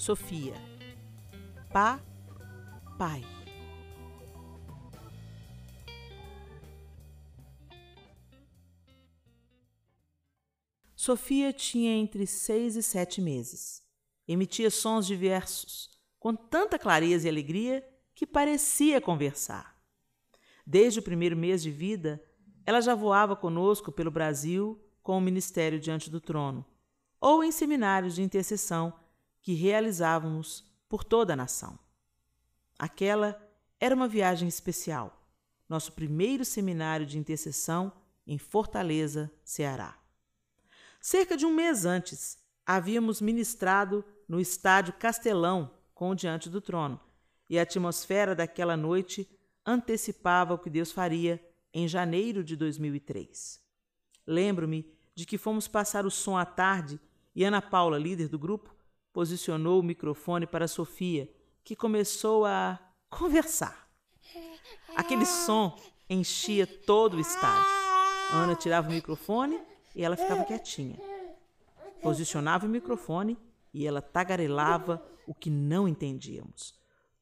Sofia. Pá, pai. Sofia tinha entre seis e sete meses. Emitia sons diversos, com tanta clareza e alegria que parecia conversar. Desde o primeiro mês de vida, ela já voava conosco pelo Brasil com o ministério diante do trono, ou em seminários de intercessão que realizávamos por toda a nação. Aquela era uma viagem especial, nosso primeiro seminário de intercessão em Fortaleza, Ceará. Cerca de um mês antes, havíamos ministrado no estádio Castelão com o Diante do Trono, e a atmosfera daquela noite antecipava o que Deus faria em janeiro de 2003. Lembro-me de que fomos passar o som à tarde e Ana Paula, líder do grupo, posicionou o microfone para Sofia, que começou a conversar. Aquele som enchia todo o estádio. Ana tirava o microfone e ela ficava quietinha. Posicionava o microfone e ela tagarelava o que não entendíamos.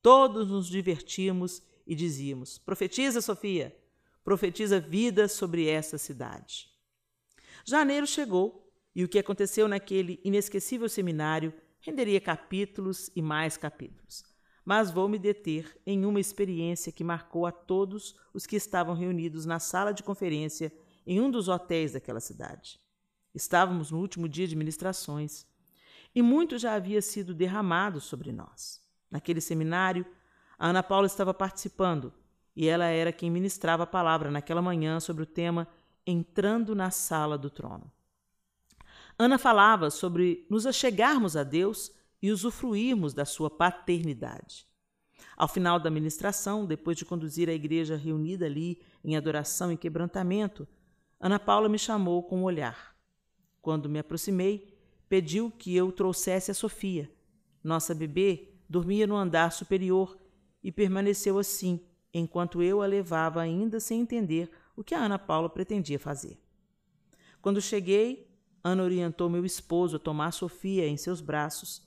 Todos nos divertíamos e dizíamos: Profetiza, Sofia, profetiza vida sobre essa cidade. Janeiro chegou e o que aconteceu naquele inesquecível seminário renderia capítulos e mais capítulos. Mas vou me deter em uma experiência que marcou a todos os que estavam reunidos na sala de conferência em um dos hotéis daquela cidade. Estávamos no último dia de ministrações e muito já havia sido derramado sobre nós. Naquele seminário, a Ana Paula estava participando e ela era quem ministrava a palavra naquela manhã sobre o tema Entrando na Sala do Trono. Ana falava sobre nos achegarmos a Deus e usufruirmos da sua paternidade. Ao final da ministração, depois de conduzir a igreja reunida ali em adoração e quebrantamento, Ana Paula me chamou com um olhar. Quando me aproximei, pediu que eu trouxesse a Sofia. Nossa bebê dormia no andar superior e permaneceu assim, enquanto eu a levava ainda sem entender o que a Ana Paula pretendia fazer. Quando cheguei, Ana orientou meu esposo a tomar Sofia em seus braços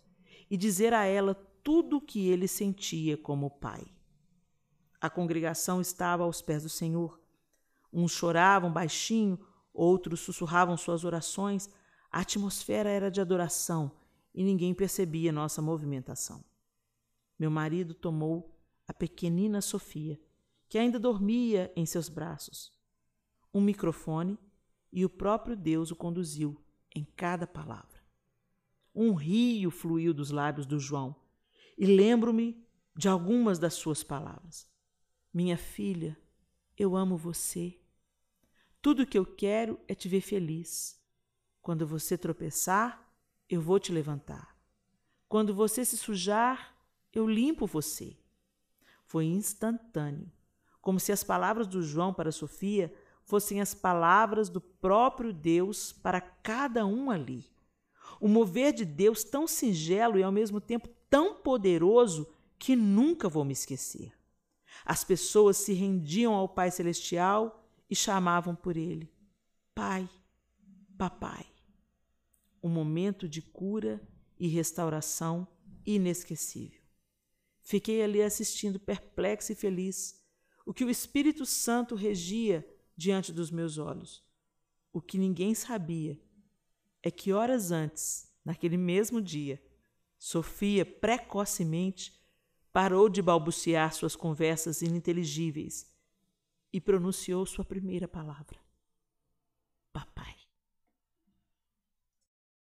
e dizer a ela tudo o que ele sentia como pai. A congregação estava aos pés do Senhor. Uns choravam baixinho, outros sussurravam suas orações. A atmosfera era de adoração e ninguém percebia nossa movimentação. Meu marido tomou a pequenina Sofia, que ainda dormia em seus braços, um microfone e o próprio Deus o conduziu em cada palavra. Um rio fluiu dos lábios do João e lembro-me de algumas das suas palavras. Minha filha, eu amo você. Tudo o que eu quero é te ver feliz. Quando você tropeçar, eu vou te levantar. Quando você se sujar, eu limpo você. Foi instantâneo, como se as palavras do João para Sofia fossem as palavras do próprio Deus para cada um ali. O mover de Deus tão singelo e ao mesmo tempo tão poderoso que nunca vou me esquecer. As pessoas se rendiam ao Pai Celestial e chamavam por ele: Pai, Papai. Um momento de cura e restauração inesquecível. Fiquei ali assistindo perplexo e feliz o que o Espírito Santo regia diante dos meus olhos. O que ninguém sabia é que horas antes, naquele mesmo dia, Sofia precocemente parou de balbuciar suas conversas ininteligíveis e pronunciou sua primeira palavra: Papai.